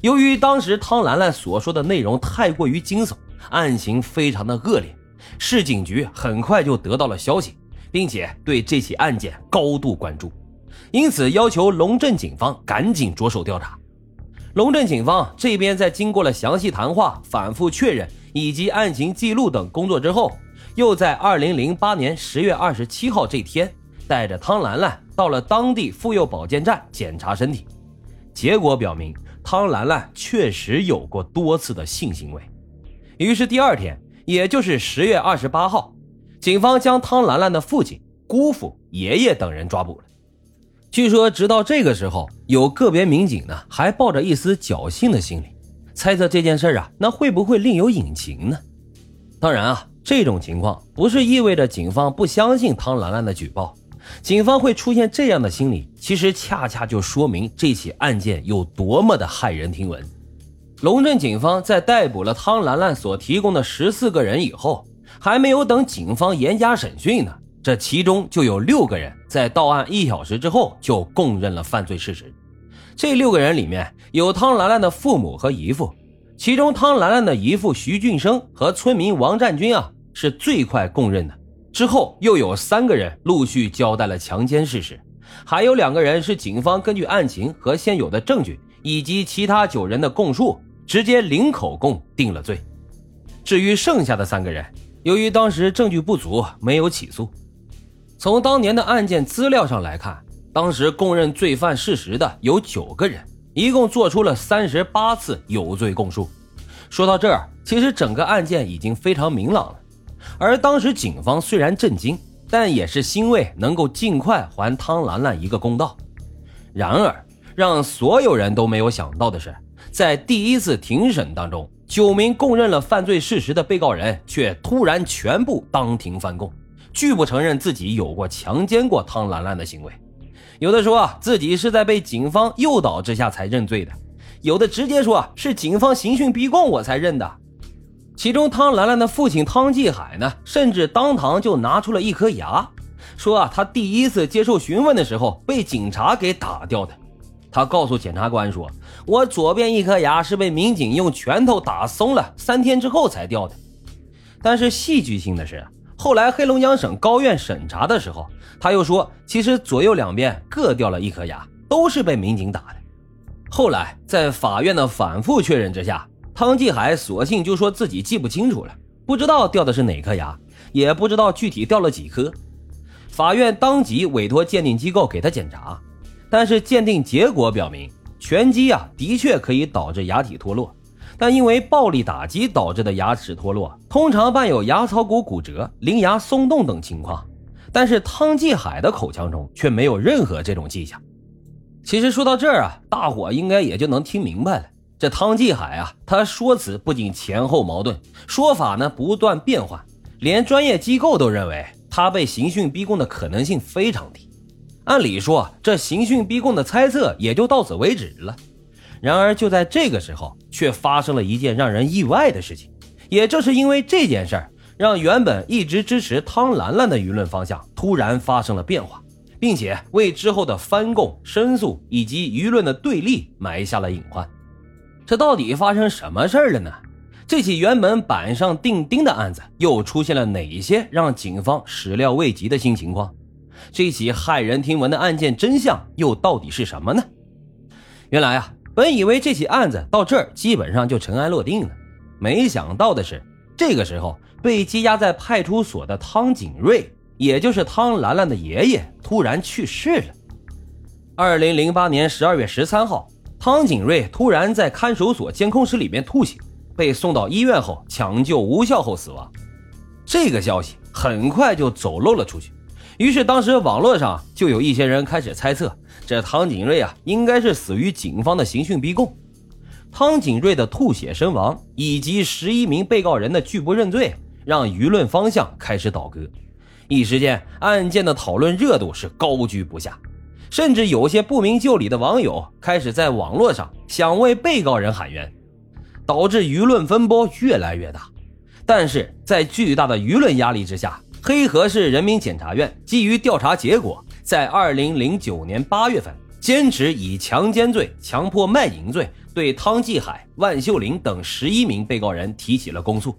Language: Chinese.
由于当时汤兰兰所说的内容太过于惊悚，案情非常的恶劣，市警局很快就得到了消息，并且对这起案件高度关注，因此要求龙镇警方赶紧着手调查。龙镇警方这边在经过了详细谈话、反复确认以及案情记录等工作之后，又在二零零八年十月二十七号这天，带着汤兰兰到了当地妇幼保健站检查身体，结果表明汤兰兰确实有过多次的性行为。于是第二天，也就是十月二十八号，警方将汤兰兰的父亲、姑父、爷爷等人抓捕了。据说，直到这个时候，有个别民警呢还抱着一丝侥幸的心理，猜测这件事啊，那会不会另有隐情呢？当然啊，这种情况不是意味着警方不相信汤兰兰的举报，警方会出现这样的心理，其实恰恰就说明这起案件有多么的骇人听闻。龙镇警方在逮捕了汤兰兰所提供的十四个人以后，还没有等警方严加审讯呢。这其中就有六个人在到案一小时之后就供认了犯罪事实。这六个人里面有汤兰兰的父母和姨父，其中汤兰兰的姨父徐俊生和村民王占军啊是最快供认的。之后又有三个人陆续交代了强奸事实，还有两个人是警方根据案情和现有的证据以及其他九人的供述，直接零口供定了罪。至于剩下的三个人，由于当时证据不足，没有起诉。从当年的案件资料上来看，当时供认罪犯事实的有九个人，一共做出了三十八次有罪供述。说到这儿，其实整个案件已经非常明朗了。而当时警方虽然震惊，但也是欣慰能够尽快还汤兰兰一个公道。然而，让所有人都没有想到的是，在第一次庭审当中，九名供认了犯罪事实的被告人却突然全部当庭翻供。拒不承认自己有过强奸过汤兰兰的行为，有的说自己是在被警方诱导之下才认罪的，有的直接说是警方刑讯逼供我才认的。其中汤兰兰的父亲汤继海呢，甚至当堂就拿出了一颗牙，说啊他第一次接受询问的时候被警察给打掉的。他告诉检察官说：“我左边一颗牙是被民警用拳头打松了，三天之后才掉的。”但是戏剧性的是。后来黑龙江省高院审查的时候，他又说，其实左右两边各掉了一颗牙，都是被民警打的。后来在法院的反复确认之下，汤继海索性就说自己记不清楚了，不知道掉的是哪颗牙，也不知道具体掉了几颗。法院当即委托鉴定机构给他检查，但是鉴定结果表明，拳击啊的确可以导致牙体脱落。但因为暴力打击导致的牙齿脱落，通常伴有牙槽骨骨折、邻牙松动等情况。但是汤继海的口腔中却没有任何这种迹象。其实说到这儿啊，大伙应该也就能听明白了。这汤继海啊，他说辞不仅前后矛盾，说法呢不断变换，连专业机构都认为他被刑讯逼供的可能性非常低。按理说，这刑讯逼供的猜测也就到此为止了。然而，就在这个时候，却发生了一件让人意外的事情。也正是因为这件事儿，让原本一直支持汤兰兰的舆论方向突然发生了变化，并且为之后的翻供、申诉以及舆论的对立埋下了隐患。这到底发生什么事儿了呢？这起原本板上钉钉的案子，又出现了哪些让警方始料未及的新情况？这起骇人听闻的案件真相又到底是什么呢？原来啊。本以为这起案子到这儿基本上就尘埃落定了，没想到的是，这个时候被羁押在派出所的汤景瑞，也就是汤兰兰的爷爷，突然去世了。二零零八年十二月十三号，汤景瑞突然在看守所监控室里面吐血，被送到医院后抢救无效后死亡。这个消息很快就走漏了出去。于是，当时网络上就有一些人开始猜测，这汤景瑞啊，应该是死于警方的刑讯逼供。汤景瑞的吐血身亡，以及十一名被告人的拒不认罪，让舆论方向开始倒戈。一时间，案件的讨论热度是高居不下，甚至有些不明就里的网友开始在网络上想为被告人喊冤，导致舆论风波越来越大。但是在巨大的舆论压力之下，黑河市人民检察院基于调查结果，在二零零九年八月份坚持以强奸罪、强迫卖淫罪对汤继海、万秀玲等十一名被告人提起了公诉。